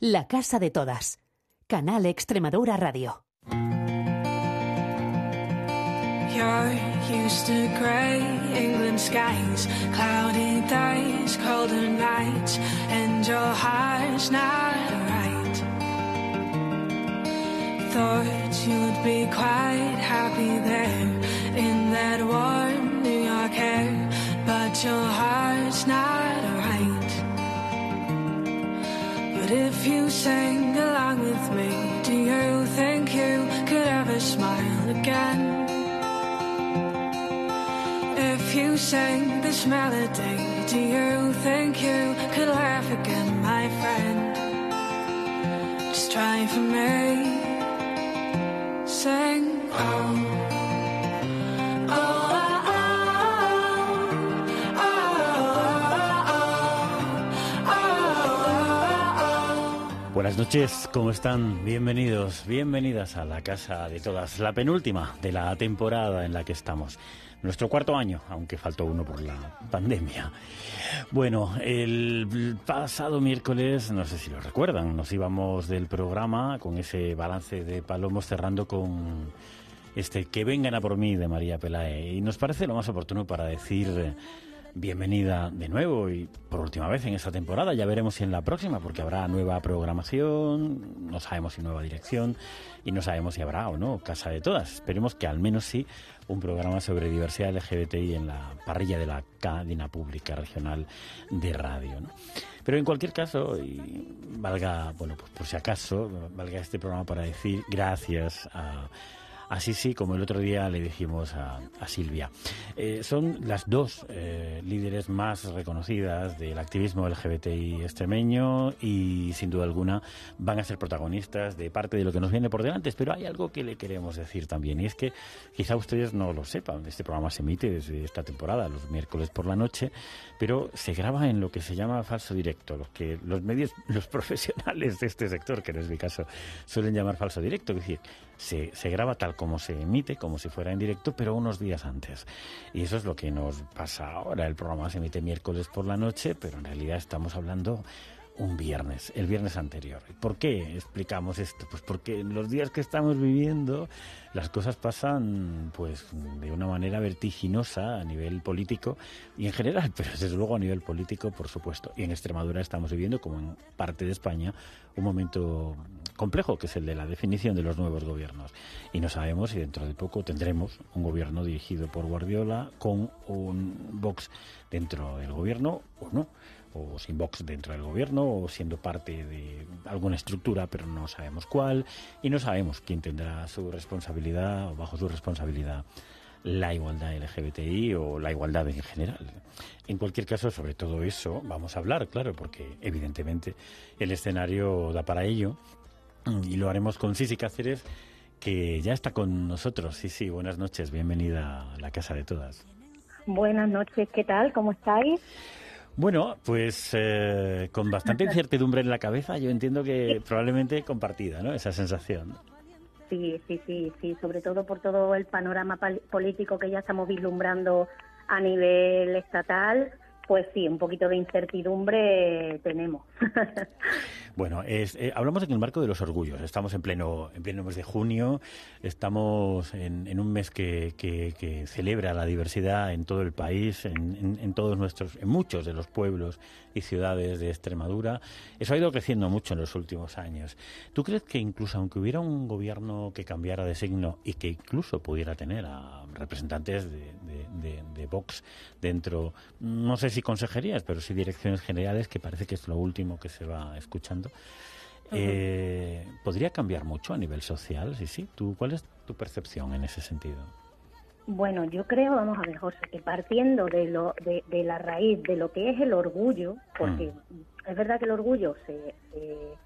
La Casa de Todas. Canal Extremadura Radio. You're used to grey England skies, cloudy days, colder nights, and your heart's not right. Thought you'd be quite happy there in that warm New York air, but your heart's not But if you sing along with me, do you think you could ever smile again? If you sang this melody, do you think you could laugh again, my friend? Just try for me. Sing. Buenas noches, ¿cómo están? Bienvenidos, bienvenidas a la casa de todas, la penúltima de la temporada en la que estamos. Nuestro cuarto año, aunque faltó uno por la pandemia. Bueno, el pasado miércoles, no sé si lo recuerdan, nos íbamos del programa con ese balance de Palomos cerrando con este Que vengan a por mí de María Pelae. Y nos parece lo más oportuno para decir bienvenida de nuevo y por última vez en esta temporada. Ya veremos si en la próxima, porque habrá nueva programación, no sabemos si nueva dirección y no sabemos si habrá o no Casa de Todas. Esperemos que al menos sí un programa sobre diversidad LGBTI en la parrilla de la cadena pública regional de radio. Pero en cualquier caso, y valga, bueno, pues por si acaso, valga este programa para decir gracias a Así sí, como el otro día le dijimos a, Silvia. Eh, son las dos eh, líderes más reconocidas del activismo LGBTI extremeño y sin duda alguna van a ser protagonistas de parte de lo que nos viene por delante. Pero hay algo que le queremos decir también y es que quizá ustedes no lo sepan. Este programa se emite desde esta temporada, los miércoles por la noche, pero se graba en lo que se llama falso directo, los que los medios, los profesionales de este sector, que no es mi caso, suelen llamar falso directo, es decir, se, se graba tal como se emite, como si fuera en directo, pero unos días antes. Y eso es lo que nos pasa ahora. El programa se emite miércoles por la noche, pero en realidad estamos hablando un viernes, el viernes anterior. ¿Por qué explicamos esto? Pues porque en los días que estamos viviendo las cosas pasan pues de una manera vertiginosa a nivel político y en general, pero desde luego a nivel político, por supuesto. Y en Extremadura estamos viviendo, como en parte de España, un momento complejo, que es el de la definición de los nuevos gobiernos. Y no sabemos si dentro de poco tendremos un gobierno dirigido por Guardiola con un Vox dentro del gobierno o no o sin Vox dentro del gobierno o siendo parte de alguna estructura, pero no sabemos cuál y no sabemos quién tendrá su responsabilidad o bajo su responsabilidad la igualdad LGBTI o la igualdad en general. En cualquier caso, sobre todo eso vamos a hablar, claro, porque evidentemente el escenario da para ello y lo haremos con Sisi Cáceres, que ya está con nosotros. Sisi, buenas noches, bienvenida a la Casa de Todas. Buenas noches, ¿qué tal? ¿Cómo estáis? Bueno, pues eh, con bastante incertidumbre en la cabeza, yo entiendo que probablemente compartida, ¿no? Esa sensación. Sí, sí, sí, sí, sobre todo por todo el panorama político que ya estamos vislumbrando a nivel estatal, pues sí, un poquito de incertidumbre tenemos. Bueno, es, eh, hablamos en el marco de los orgullos. Estamos en pleno, en pleno mes de junio. Estamos en, un mes que, celebra la diversidad en todo el país, en, en- en todos nuestros, en muchos de los pueblos y ciudades de Extremadura. Eso ha ido creciendo mucho en los últimos años. ¿Tú crees que incluso aunque hubiera un gobierno que cambiara de signo y que incluso pudiera tener a representantes de Vox dentro, no sé si consejerías, pero sí direcciones generales, que parece que es lo último que se va escuchando, eh, ¿podría cambiar mucho a nivel social? Sí, sí. ¿Tú, ¿Cuál es tu percepción en ese sentido? Bueno, yo creo, vamos a ver, José, que partiendo de, lo, de, de la raíz de lo que es el orgullo, porque es verdad que el orgullo se, se,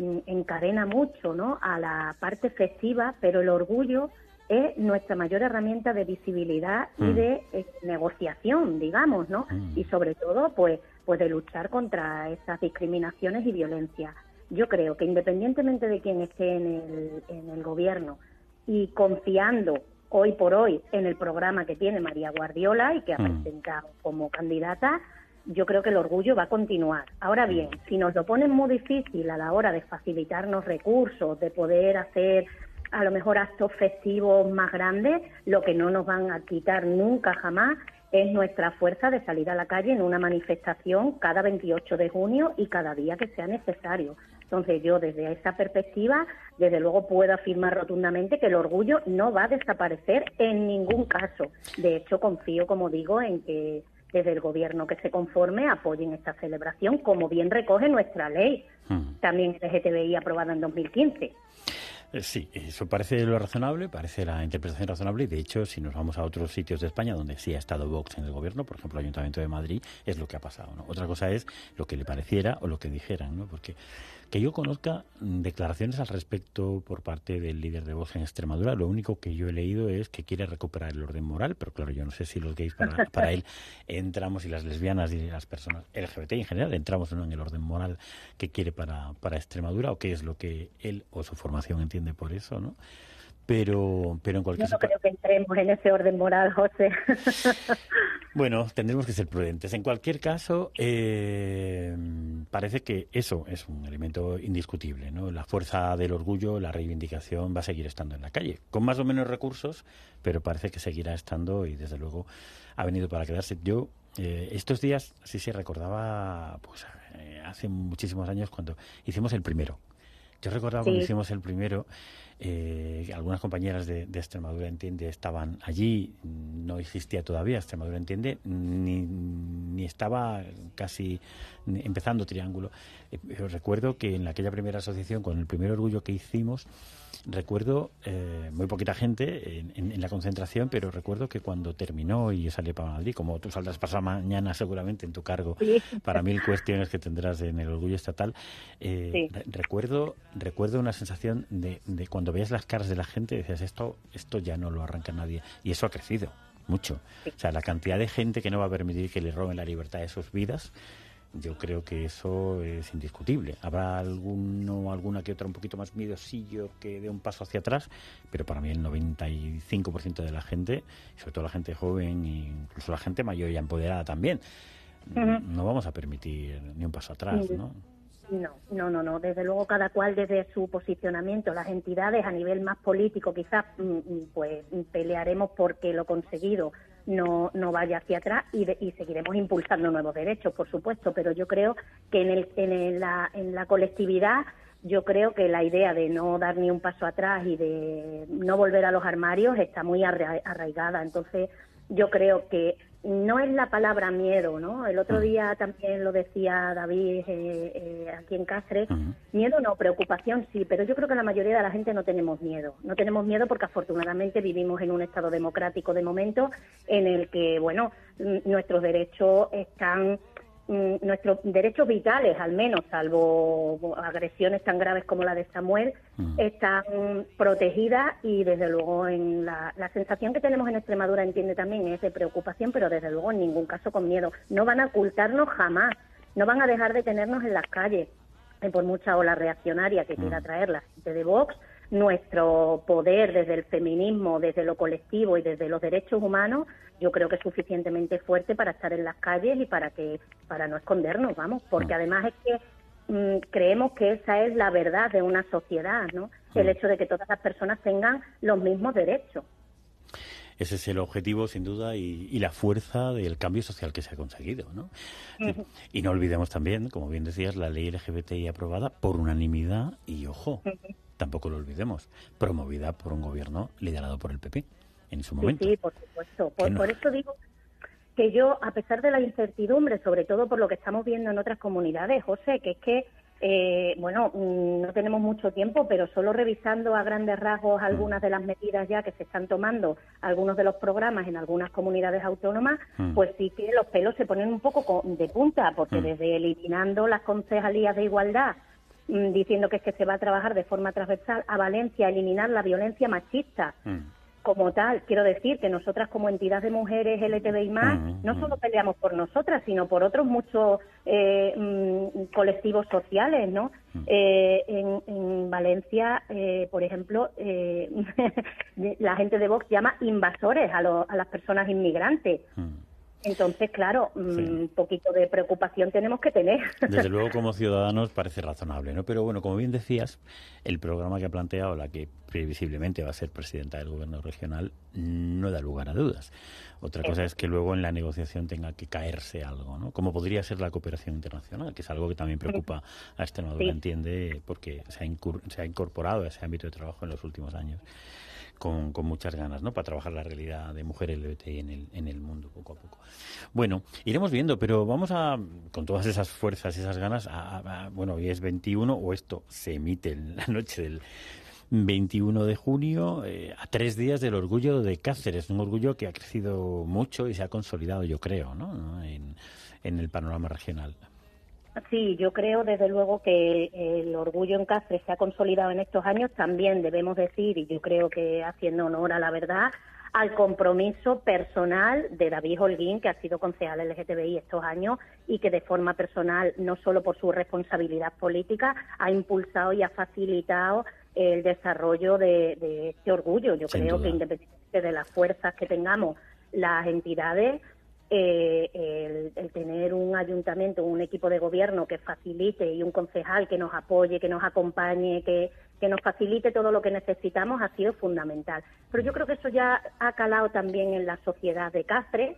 mm, encadena mucho ¿no? a la parte festiva, pero el orgullo es nuestra mayor herramienta de visibilidad y Mm. de eh, negociación, digamos, ¿no? Mm. Y sobre todo, pues, pues de luchar contra esas discriminaciones y violencia. Yo creo que independientemente de quién esté en el, en el gobierno y confiando hoy por hoy en el programa que tiene María Guardiola y que ha Mm. presentado como candidata, yo creo que el orgullo va a continuar. Ahora bien, si nos lo ponen muy difícil a la hora de facilitarnos recursos, de poder hacer a lo mejor actos festivos más grandes, lo que no nos van a quitar nunca jamás es nuestra fuerza de salir a la calle en una manifestación cada 28 de junio y cada día que sea necesario. Entonces yo desde esa perspectiva, desde luego puedo afirmar rotundamente que el orgullo no va a desaparecer en ningún caso. De hecho, confío, como digo, en que desde el gobierno que se conforme apoyen esta celebración, como bien recoge nuestra ley, hmm. también LGTBI aprobada en 2015. Eh, sí, eso parece lo razonable, parece la interpretación razonable y de hecho si nos vamos a otros sitios de España donde sí ha estado Vox en el gobierno, por ejemplo el Ayuntamiento de Madrid, es lo que ha pasado. ¿no? Otra cosa es lo que le pareciera o lo que dijeran, ¿no? porque que yo conozca declaraciones al respecto por parte del líder de Vox en Extremadura. Lo único que yo he leído es que quiere recuperar el orden moral, pero claro, yo no sé si los gays para, para él entramos y las lesbianas y las personas LGBT en general entramos en el orden moral que quiere para, para Extremadura o qué es lo que él o su formación entiende por eso, ¿no? Pero, pero en cualquier Yo no creo que entremos en ese orden moral, José. bueno, tendremos que ser prudentes. En cualquier caso, eh, parece que eso es un elemento indiscutible. ¿no? La fuerza del orgullo, la reivindicación va a seguir estando en la calle, con más o menos recursos, pero parece que seguirá estando y desde luego ha venido para quedarse. Yo eh, estos días sí se recordaba, pues eh, hace muchísimos años cuando hicimos el primero. Yo recordaba cuando hicimos el primero eh, algunas compañeras de, Extremadura Entiende estaban allí, no existía todavía Extremadura Entiende, ni, ni estaba casi empezando Triángulo. Eh, recuerdo que en aquella primera asociación, con el primer orgullo que hicimos, recuerdo eh, muy poquita gente en, la concentración, pero recuerdo que cuando terminó y yo salí para Madrid, como tú saldrás pasado mañana seguramente en tu cargo para mil cuestiones que tendrás en el orgullo estatal, eh, recuerdo recuerdo una sensación de, de, cuando veías las caras de la gente decías esto esto ya no lo arranca nadie y eso ha crecido mucho. O sea, la cantidad de gente que no va a permitir que le roben la libertad de sus vidas yo creo que eso es indiscutible. Habrá alguno, alguna que otra un poquito más miedosillo que dé un paso hacia atrás, pero para mí el 95% de la gente, sobre todo la gente joven e incluso la gente mayor y empoderada también, no vamos a permitir ni un paso atrás, ¿no? No, no, no, no. Desde luego cada cual desde su posicionamiento, las entidades a nivel más político quizás mm, mm, pues pelearemos porque lo conseguido no, no vaya hacia atrás y, y seguiremos impulsando nuevos derechos, por supuesto, pero yo creo que en, el, en, la, en la colectividad yo creo que la idea de no dar ni un paso atrás y de no volver a los armarios está muy arraigada. Entonces, yo creo que no es la palabra miedo, ¿no? El otro mm. día también lo decía David eh, eh, aquí en Cáceres. Miedo no, preocupación sí, pero yo creo que la mayoría de la gente no tenemos miedo. No tenemos miedo porque afortunadamente vivimos en un Estado democrático de momento en el que, bueno, nuestros derechos están nuestros derechos vitales, al menos, salvo agresiones tan graves como la de Samuel, mm. están protegidas y desde luego en la, sensación que tenemos en Extremadura entiende también es de preocupación, pero desde luego en ningún caso con miedo. No van a ocultarnos jamás, no van a dejar de tenernos en las calles, eh, por mucha ola reaccionaria que quiera mm. traer la gente de Vox nuestro poder desde el feminismo, desde lo colectivo y desde los derechos humanos, yo creo que es suficientemente fuerte para estar en las calles y para que para no escondernos, vamos, porque además es que mm, creemos que esa es la verdad de una sociedad, ¿no? El hecho de que todas las personas tengan los mismos derechos. Ese es el objetivo, sin duda, y, la fuerza del cambio social que se ha conseguido, ¿no? Y no olvidemos también, como bien decías, la ley LGBTI aprobada por unanimidad y, ojo, tampoco lo olvidemos, promovida por un gobierno liderado por el PP en su momento. Sí, por supuesto. Por, eso digo que yo, a pesar de la incertidumbre, sobre todo por lo que estamos viendo en otras comunidades, José, que es que, eh, bueno, mm, no tenemos mucho tiempo, pero solo revisando a grandes rasgos algunas de las medidas ya que se están tomando, algunos de los programas en algunas comunidades autónomas, mm. pues sí que los pelos se ponen un poco de punta, porque mm. desde eliminando las concejalías de igualdad Mm, diciendo que es que se va a trabajar de forma transversal a Valencia, a eliminar la violencia machista. Mm. Como tal, quiero decir que nosotras como entidad de mujeres LTBI más, mm, no solo peleamos por nosotras, sino por otros muchos eh, colectivos sociales, ¿no? Eh, en, Valencia, eh, por ejemplo, la gente de Vox llama invasores a, a las personas inmigrantes Entonces, claro, un poquito de preocupación tenemos que tener. Desde luego, como ciudadanos parece razonable, ¿no? Pero bueno, como bien decías, el programa que ha planteado la que previsiblemente va a ser presidenta del gobierno regional no da lugar a dudas. Otra cosa es que luego en la negociación tenga que caerse algo, ¿no? Como podría ser la cooperación internacional, que es algo que también preocupa a Extremadura, entiende, porque se ha, se ha incorporado a ese ámbito de trabajo en los últimos años con, muchas ganas, ¿no? Para trabajar la realidad de mujeres LGBTI en el, en el mundo poco a poco. Bueno, iremos viendo, pero vamos a, con todas esas fuerzas y esas ganas, a, bueno, hoy es 21 o esto se emite en la noche del 21 de junio, eh, a tres días del orgullo de Cáceres, un orgullo que ha crecido mucho y se ha consolidado, yo creo, ¿no? En, en el panorama regional. Sí, yo creo desde luego que el, orgullo en Cáceres se ha consolidado en estos años. También debemos decir, y yo creo que haciendo honor a la verdad, al compromiso personal de David Holguín, que ha sido concejal LGTBI estos años y que de forma personal, no solo por su responsabilidad política, ha impulsado y ha facilitado el desarrollo de, este orgullo. Yo creo que independientemente de las fuerzas que tengamos las entidades, eh, el, tener un ayuntamiento, un equipo de gobierno que facilite y un concejal que nos apoye, que nos acompañe, que, que nos facilite todo lo que necesitamos ha sido fundamental. Pero yo creo que eso ya ha calado también en la sociedad de Cáceres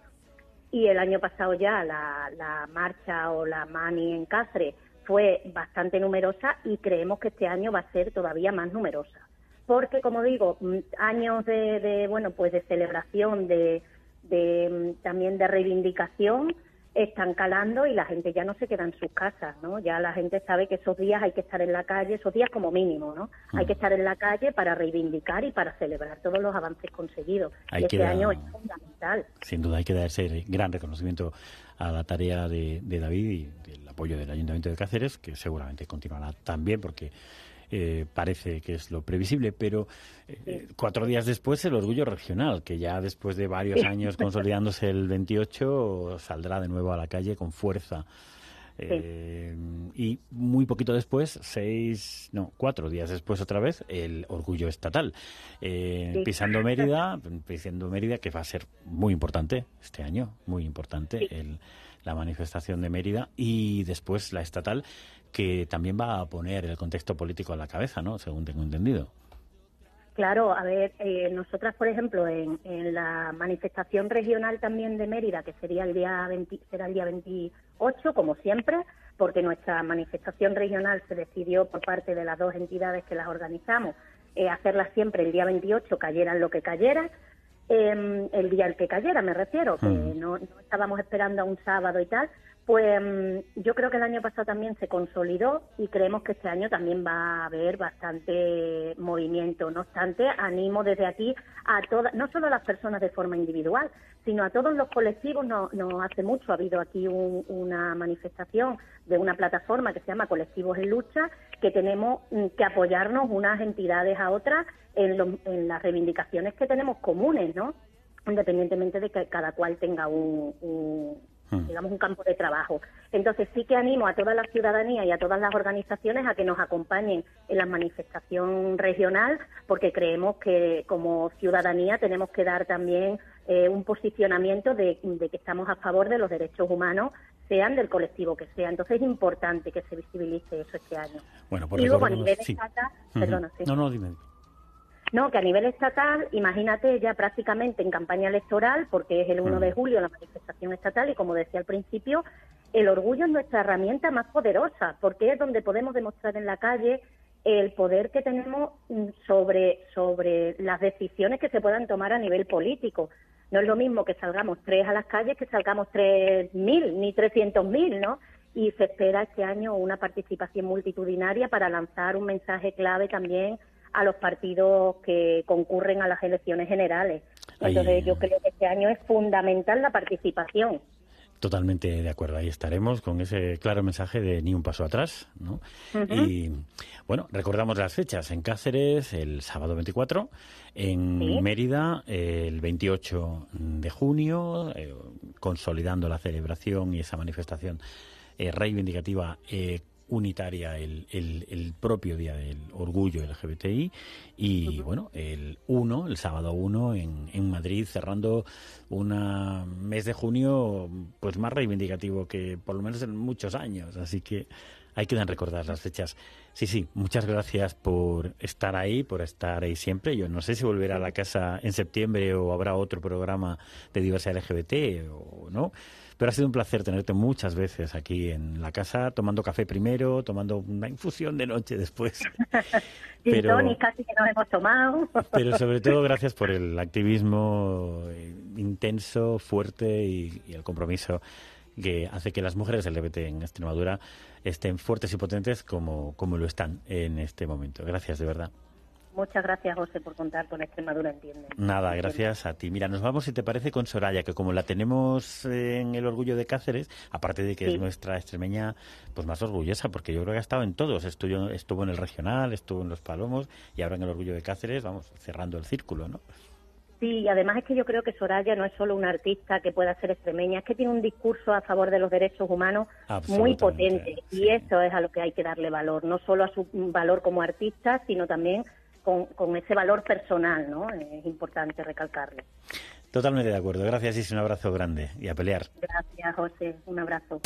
y el año pasado ya la, la marcha o la mani en Cáceres fue bastante numerosa y creemos que este año va a ser todavía más numerosa. Porque, como digo, mm, años de, de bueno, pues de celebración, de de, también de reivindicación están calando y la gente ya no se queda en sus casas, ¿no? Ya la gente sabe que esos días hay que estar en la calle, esos días como mínimo, ¿no? Hay que mm. estar en la calle para reivindicar y para celebrar todos los avances conseguidos. y este año es fundamental. Sin duda hay que dar ese gran reconocimiento a la tarea de, de David y del apoyo del Ayuntamiento de Cáceres, que seguramente continuará también porque eh, parece que es lo previsible, pero eh, cuatro días después el orgullo regional, que ya después de varios años consolidándose el 28 saldrá de nuevo a la calle con fuerza. Eh, y muy poquito después, seis, no, cuatro días después otra vez, el orgullo estatal. Pisando Mérida, pisando Mérida, que va a ser muy importante este año, muy importante, el, la manifestación de Mérida y después la estatal que también va a poner el contexto político a la cabeza, ¿no? Según tengo entendido. Claro, a ver, eh, nosotras, por ejemplo, en, la manifestación regional también de Mérida, que sería el día será el día 28, como siempre, porque nuestra manifestación regional se decidió por parte de las dos entidades que las organizamos eh, hacerla siempre el día 28, cayeran lo que cayera, em, el día el que cayera, me refiero, que mm. no, no estábamos esperando a un sábado y tal, pues mm, yo creo que el año pasado también se consolidó y creemos que este año también va a haber bastante movimiento. No obstante, animo desde aquí a todas, no solo a las personas de forma individual, sino a todos los colectivos. No, no hace mucho ha habido aquí una manifestación de una plataforma que se llama Colectivos en Lucha, que tenemos mm, que apoyarnos unas entidades a otras en, en las reivindicaciones que tenemos comunes, ¿no? Independientemente de que cada cual tenga un Hmm. Digamos, un campo de trabajo. Entonces sí que animo a toda la ciudadanía y a todas las organizaciones a que nos acompañen en la manifestación regional, porque creemos que como ciudadanía tenemos que dar también eh, un posicionamiento de, que estamos a favor de los derechos humanos sean del colectivo que sea. Entonces es importante que se visibilice eso este año. Bueno, por y luego a nivel estatal, perdona, sí. No, no, dime. No, que a nivel estatal, imagínate ya prácticamente en campaña electoral, porque es el 1 de julio la manifestación estatal y como decía al principio, el orgullo es nuestra herramienta más poderosa, porque es donde podemos demostrar en la calle el poder que tenemos mm, sobre, sobre las decisiones que se puedan tomar a nivel político. No es lo mismo que salgamos tres a las calles que salgamos tres mil ni trescientos mil, ¿no? Y se espera este año una participación multitudinaria para lanzar un mensaje clave también a los partidos que concurren a las elecciones generales. Entonces yo creo que este año es fundamental la participación. Totalmente de acuerdo, ahí estaremos con ese claro mensaje de ni un paso atrás. ¿no? Y bueno, recordamos las fechas. En Cáceres el sábado 24, en Mérida el 28 de junio, eh, consolidando la celebración y esa manifestación eh, reivindicativa eh, unitaria el, el, propio Día del Orgullo LGBTI y bueno, el 1, el sábado 1 en, en Madrid, cerrando un mes de junio pues más reivindicativo que por lo menos en muchos años, así que hay que recordar las fechas. Sí, sí, muchas gracias por estar ahí, por estar ahí siempre. Yo no sé si volverá a la casa en septiembre o habrá otro programa de diversidad LGBT o no, pero ha sido un placer tenerte muchas veces aquí en la casa, tomando café primero, tomando una infusión de noche después. pero, casi que nos hemos tomado. pero sobre todo gracias por el activismo eh, intenso, fuerte y, y el compromiso que hace que las mujeres LGBT en Extremadura estén fuertes y potentes como, como lo están en este momento. Gracias, de verdad. Muchas gracias, José, por contar con Extremadura Entiende. Nada, gracias a ti. Mira, nos vamos, si te parece, con Soraya, que como la tenemos en el Orgullo de Cáceres, aparte de que es nuestra extremeña pues más orgullosa, porque yo creo que ha estado en todos. Estuvo, estuvo en el Regional, estuvo en Los Palomos y ahora en el Orgullo de Cáceres, vamos, cerrando el círculo, ¿no? Sí, y además es que yo creo que Soraya no es solo una artista que pueda ser extremeña, es que tiene un discurso a favor de los derechos humanos muy potente y eso es a lo que hay que darle valor, no solo a su valor como artista, sino también con, con ese valor personal, ¿no? Es importante recalcarlo. Totalmente de acuerdo. Gracias y un abrazo grande y a pelear. Gracias, José. Un abrazo.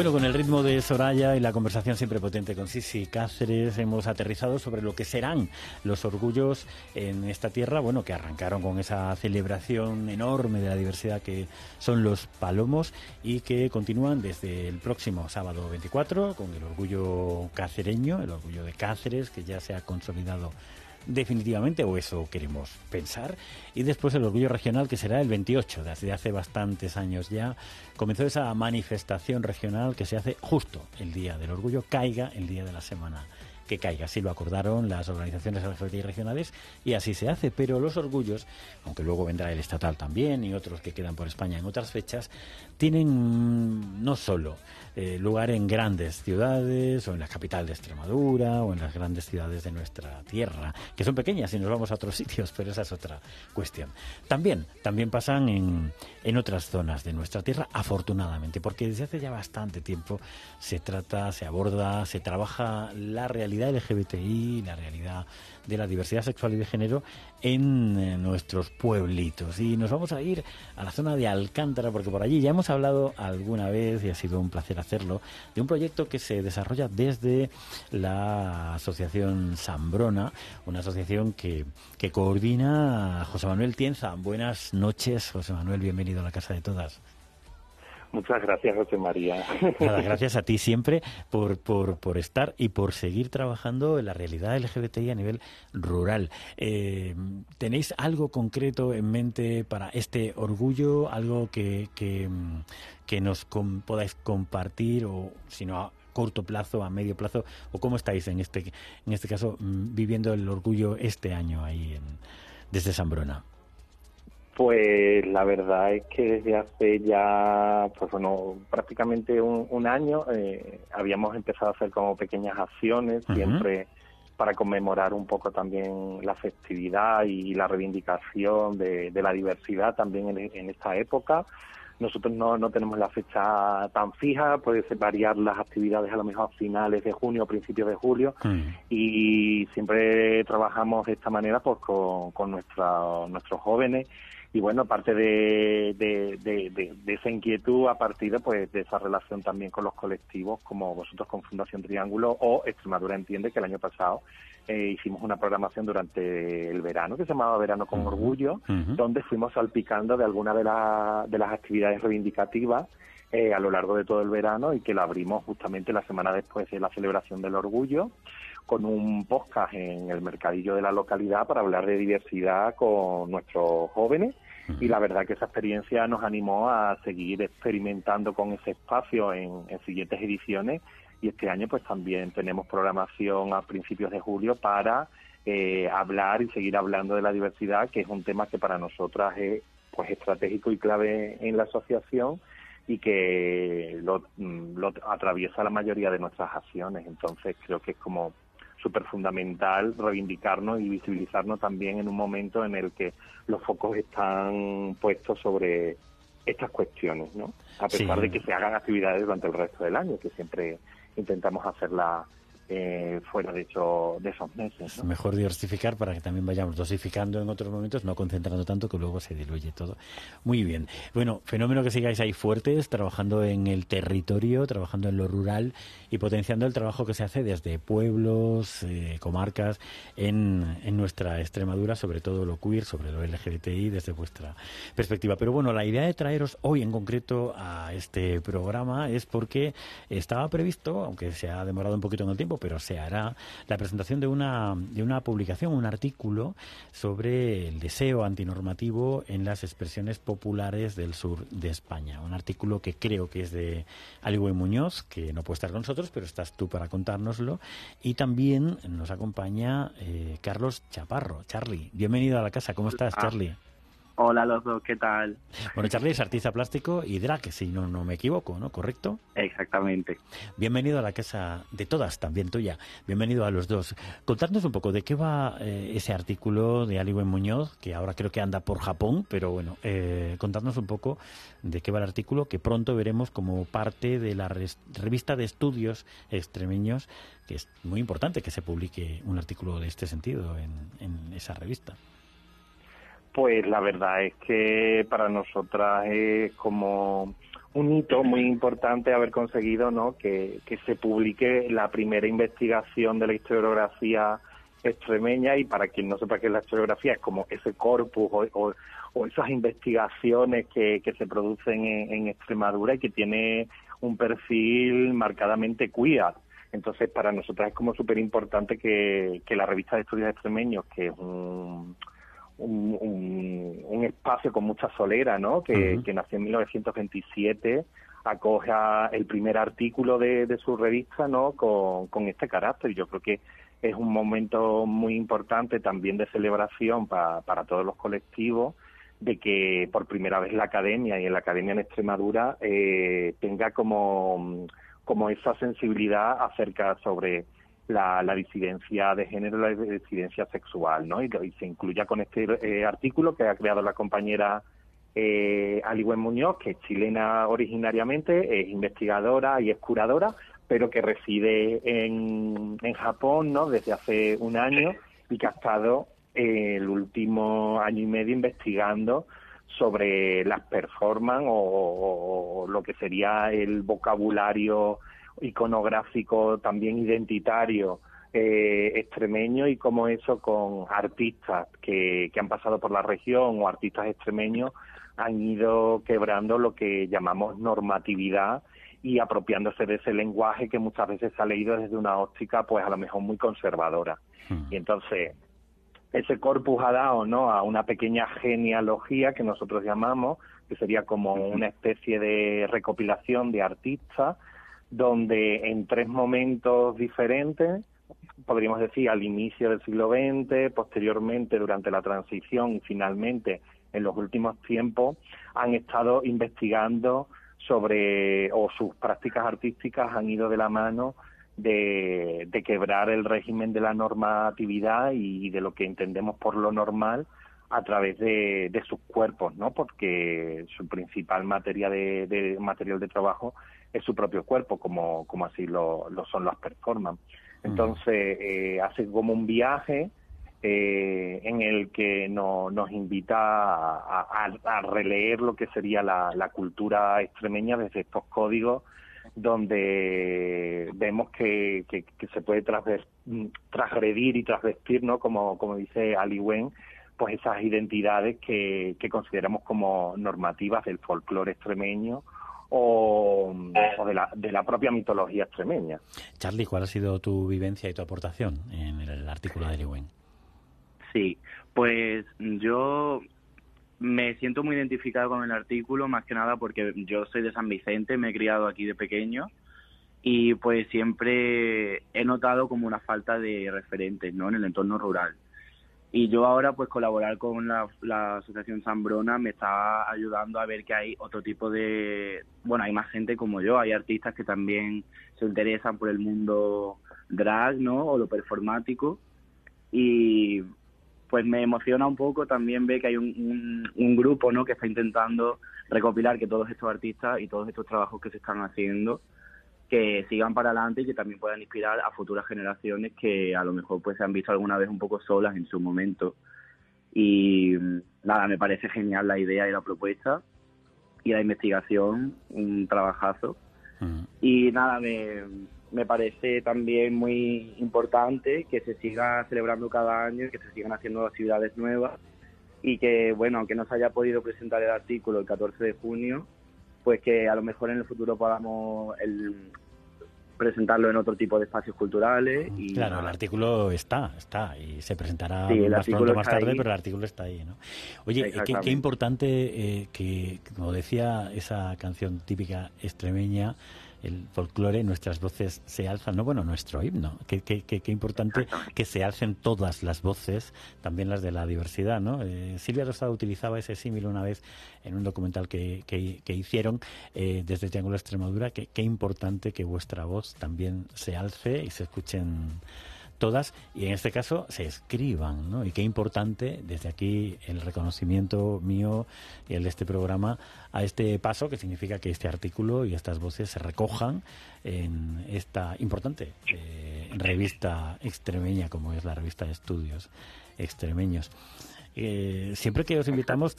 Bueno, con el ritmo de Soraya y la conversación siempre potente con Sisi Cáceres, hemos aterrizado sobre lo que serán los orgullos en esta tierra, bueno, que arrancaron con esa celebración enorme de la diversidad que son los palomos y que continúan desde el próximo sábado 24 con el orgullo cacereño, el orgullo de Cáceres, que ya se ha consolidado definitivamente, o eso queremos pensar. Y después el orgullo regional, que será el 28, desde hace bastantes años ya. Comenzó esa manifestación regional que se hace justo el día del orgullo, caiga el día de la semana que caiga. Así lo acordaron las organizaciones regionales y así se hace. Pero los orgullos, aunque luego vendrá el estatal también y otros que quedan por España en otras fechas, tienen mm, no solo eh, lugar en grandes ciudades o en la capital de Extremadura o en las grandes ciudades de nuestra tierra, que son pequeñas y nos vamos a otros sitios, pero esa es otra cuestión. También, también pasan en, en otras zonas de nuestra tierra, afortunadamente, porque desde hace ya bastante tiempo se trata, se aborda, se trabaja la realidad LGBTI, la realidad de la diversidad sexual y de género en eh, nuestros pueblitos. Y nos vamos a ir a la zona de Alcántara, porque por allí ya hemos hablado alguna vez, y ha sido un placer hacerlo, de un proyecto que se desarrolla desde la Asociación Sambrona, una asociación que coordina José Manuel Tienza. Buenas noches, José Manuel, bienvenido a la Casa de Todas. Muchas gracias, José María. Nada, gracias a ti siempre por, por, por, estar y por seguir trabajando en la realidad LGBTI a nivel rural. Eh, ¿Tenéis algo concreto en mente para este orgullo? ¿Algo que, que, que nos podáis compartir o si no a corto plazo, a medio plazo? ¿O cómo estáis en este, en este caso mm, viviendo el orgullo este año ahí en, desde Sambrona? Pues la verdad es que desde hace ya, pues bueno, prácticamente un, año eh, habíamos empezado a hacer como pequeñas acciones, siempre para conmemorar un poco también la festividad y la reivindicación de, la diversidad también en, esta época. Nosotros no, no tenemos la fecha tan fija, puede ser variar las actividades a lo mejor a finales de junio o principios de julio mm. y siempre trabajamos de esta manera pues con, con nuestros jóvenes y bueno, parte de, de, esa inquietud ha partido pues de esa relación también con los colectivos como vosotros con Fundación Triángulo o Extremadura Entiende que el año pasado eh, hicimos una programación durante el verano que se llamaba Verano con Orgullo, donde fuimos salpicando de alguna de, de las actividades reivindicativas eh, a lo largo de todo el verano y que la abrimos justamente la semana después de la celebración del orgullo con un podcast en el mercadillo de la localidad para hablar de diversidad con nuestros jóvenes y la verdad que esa experiencia nos animó a seguir experimentando con ese espacio en, siguientes ediciones y este año pues también tenemos programación a principios de julio para eh, hablar y seguir hablando de la diversidad que es un tema que para nosotras es pues estratégico y clave en la asociación y que lo, lo atraviesa la mayoría de nuestras acciones. Entonces creo que es como súper fundamental reivindicarnos y visibilizarnos también en un momento en el que los focos están puestos sobre estas cuestiones, ¿no? A pesar de que se hagan actividades durante el resto del año, que siempre intentamos hacerla eh, fuera de, hecho, de esos meses. Mejor diversificar para que también vayamos dosificando en otros momentos, no concentrando tanto que luego se diluye todo. Muy bien. Bueno, fenómeno que sigáis ahí fuertes, trabajando en el territorio, trabajando en lo rural y potenciando el trabajo que se hace desde pueblos, eh, comarcas, en, en nuestra Extremadura, sobre todo lo queer, sobre lo LGBTI, desde vuestra perspectiva. Pero bueno, la idea de traeros hoy en concreto a este programa es porque estaba previsto, aunque se ha demorado un poquito en el tiempo, pero se hará la presentación de una, de una publicación, un artículo sobre el deseo antinormativo en las expresiones populares del sur de España. Un artículo que creo que es de Aligüe Muñoz, que no puede estar con nosotros, pero estás tú para contárnoslo. Y también nos acompaña eh, Carlos Chaparro. Charlie, bienvenido a la casa. ¿Cómo estás, ah, Charlie? Hola los dos, ¿qué tal? Bueno, Charlie es artista plástico y drag, si no, no me equivoco, ¿no? ¿Correcto? Exactamente. Bienvenido a la casa de todas, también tuya. Bienvenido a los dos. Contadnos un poco de qué va eh, ese artículo de Aliwen Muñoz, que ahora creo que anda por Japón, pero bueno, eh, contadnos un poco de qué va el artículo, que pronto veremos como parte de la revista de estudios extremeños, que es muy importante que se publique un artículo de este sentido en esa revista. Pues la verdad es que para nosotras es como un hito muy importante haber conseguido ¿no? que, se publique la primera investigación de la historiografía extremeña y para quien no sepa qué es la historiografía es como ese corpus o, esas investigaciones que, se producen en, Extremadura y que tiene un perfil marcadamente queer. Entonces para nosotras es como súper importante que, que la revista de estudios extremeños, que es un, espacio con mucha solera, ¿no? Que, nació en 1927, acoja el primer artículo de, su revista, ¿no? Con, este carácter. Yo creo que es un momento muy importante también de celebración para todos los colectivos de que por primera vez la academia y en la academia en Extremadura eh, tenga como, como esa sensibilidad acerca sobre la, disidencia de género, la disidencia sexual, ¿no? Y, se incluya con este eh, artículo que ha creado la compañera eh, Aliwen Muñoz, que es chilena originariamente, es investigadora y es curadora, pero que reside en, en Japón, ¿no? Desde hace un año y que ha estado eh, el último año y medio investigando sobre las performances o, lo que sería el vocabulario iconográfico también identitario eh, extremeño y como eso con artistas que, que han pasado por la región o artistas extremeños han ido quebrando lo que llamamos normatividad y apropiándose de ese lenguaje que muchas veces se ha leído desde una óptica pues a lo mejor muy conservadora. Hmm. Y entonces ese corpus ha dado ¿no? a una pequeña genealogía que nosotros llamamos, que sería como una especie de recopilación de artistas donde en tres momentos diferentes, podríamos decir al inicio del siglo XX, posteriormente durante la transición y finalmente en los últimos tiempos, han estado investigando sobre, o sus prácticas artísticas han ido de la mano de, quebrar el régimen de la normatividad y de lo que entendemos por lo normal a través de, sus cuerpos, ¿no? Porque su principal materia de material de trabajo es su propio cuerpo, como, como así lo, son las performances. Entonces, eh, hace como un viaje eh, en el que nos invita a, releer lo que sería la, cultura extremeña desde estos códigos donde vemos que, se puede transgredir y transvestir, ¿no? como, como dice Ali Wen, pues esas identidades que, consideramos como normativas del folclore extremeño o, de, la, de, la, propia mitología extremeña. Charlie, ¿cuál ha sido tu vivencia y tu aportación en el, artículo de Wen? Sí, pues yo me siento muy identificado con el artículo, más que nada porque yo soy de San Vicente, me he criado aquí de pequeño y pues siempre he notado como una falta de referentes ¿no? en el entorno rural. Y yo ahora pues colaborar con la, la Asociación Zambrona me está ayudando a ver que hay otro tipo de... Bueno, hay más gente como yo, hay artistas que también se interesan por el mundo drag, ¿no? O lo performático. Y pues me emociona un poco también ver que hay un, un, grupo no que está intentando recopilar que todos estos artistas y todos estos trabajos que se están haciendo que sigan para adelante y que también puedan inspirar a futuras generaciones que a lo mejor pues se han visto alguna vez un poco solas en su momento y nada me parece genial la idea y la propuesta y la investigación un trabajazo mm. y nada me me parece también muy importante que se siga celebrando cada año que se sigan haciendo actividades nuevas y que, bueno, aunque no se haya podido presentar el artículo el 14 de junio, pues que a lo mejor en el futuro podamos el, presentarlo en otro tipo de espacios culturales. Y claro, el artículo está, está, y se presentará más pronto más tarde, pero el artículo está ahí, ¿no? Oye, qué, importante eh, que, como decía esa canción típica extremeña, el folclore, nuestras voces se alzan, no bueno, nuestro himno, qué, qué, qué, importante que se alcen todas las voces, también las de la diversidad, ¿no? Eh, Silvia Rosado utilizaba ese símil una vez en un documental que, que, hicieron eh, desde Triángulo Extremadura, que qué importante que vuestra voz también se alce y se escuchen todas y en este caso se escriban, ¿no? Y qué importante desde aquí el reconocimiento mío y el de este programa a este paso que significa que este artículo y estas voces se recojan en esta importante eh, revista extremeña como es la revista de estudios extremeños. Eh, siempre que os invitamos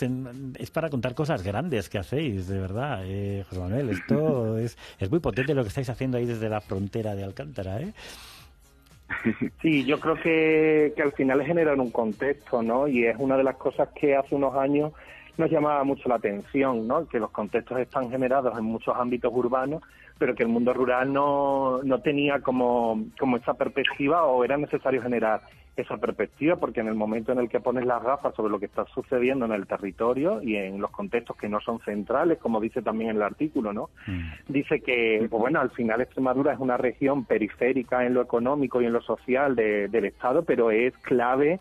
es para contar cosas grandes que hacéis, de verdad, eh, José Manuel. Esto es, es muy potente lo que estáis haciendo ahí desde la frontera de Alcántara, ¿eh? Sí, yo creo que, que al final es generar un contexto, ¿no? Y es una de las cosas que hace unos años nos llamaba mucho la atención, ¿no? Que los contextos están generados en muchos ámbitos urbanos, pero que el mundo rural no, no tenía como, como esa perspectiva o era necesario generar esa perspectiva, porque en el momento en el que pones las gafas sobre lo que está sucediendo en el territorio y en los contextos que no son centrales, como dice también en el artículo, ¿no? Mm. Dice que, pues bueno, al final Extremadura es una región periférica en lo económico y en lo social del Estado, pero es clave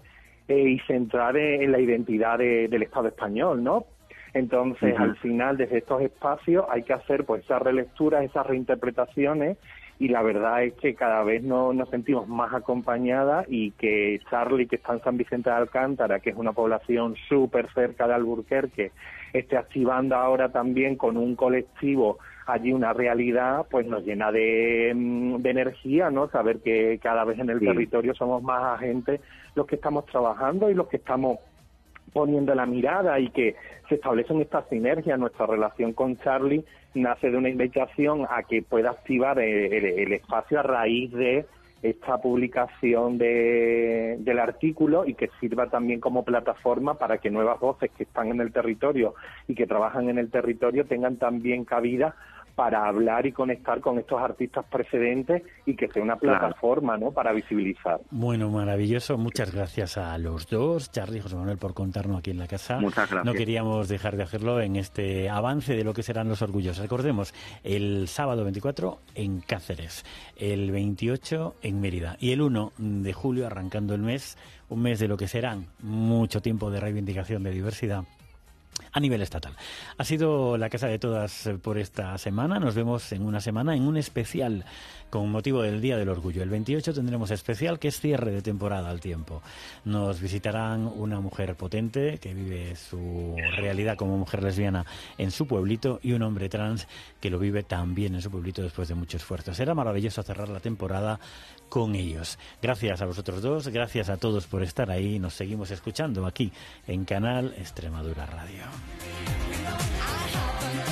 eh, y central en la identidad del Estado español, ¿no? Entonces, al final, desde estos espacios hay que hacer pues esas relecturas, esas reinterpretaciones y la verdad es que cada vez no, nos sentimos más acompañadas y que Charlie, que está en San Vicente de Alcántara, que es una población súper cerca de Alburquerque, esté activando ahora también con un colectivo allí una realidad, pues nos llena de, mm, energía, ¿no? Saber que cada vez en el territorio somos más agentes los que estamos trabajando y los que estamos poniendo la mirada y que se establecen estas sinergias. Nuestra relación con Charlie nace de una invitación a que pueda activar el, espacio a raíz de esta publicación de, del artículo y que sirva también como plataforma para que nuevas voces que están en el territorio y que trabajan en el territorio tengan también cabida para hablar y conectar con estos artistas precedentes y que sea una plataforma ¿no? para visibilizar. Bueno, maravilloso. Muchas gracias a los dos, Charlie y José Manuel, por contarnos aquí en la casa. Muchas gracias. No queríamos dejar de hacerlo en este avance de lo que serán los orgullos. Recordemos, el sábado 24 en Cáceres, el 28 en Mérida y el 1 de julio, arrancando el mes, un mes de lo que serán mucho tiempo de reivindicación de diversidad a nivel estatal. Ha sido la casa de todas por esta semana. Nos vemos en una semana en un especial con motivo del Día del Orgullo. El 28 tendremos especial que es cierre de temporada al tiempo. Nos visitarán una mujer potente que vive su realidad como mujer lesbiana en su pueblito y un hombre trans que lo vive también en su pueblito después de mucho esfuerzo. Será maravilloso cerrar la temporada con ellos. Gracias a vosotros dos, gracias a todos por estar ahí. Nos seguimos escuchando aquí en Canal Extremadura Radio. I happen to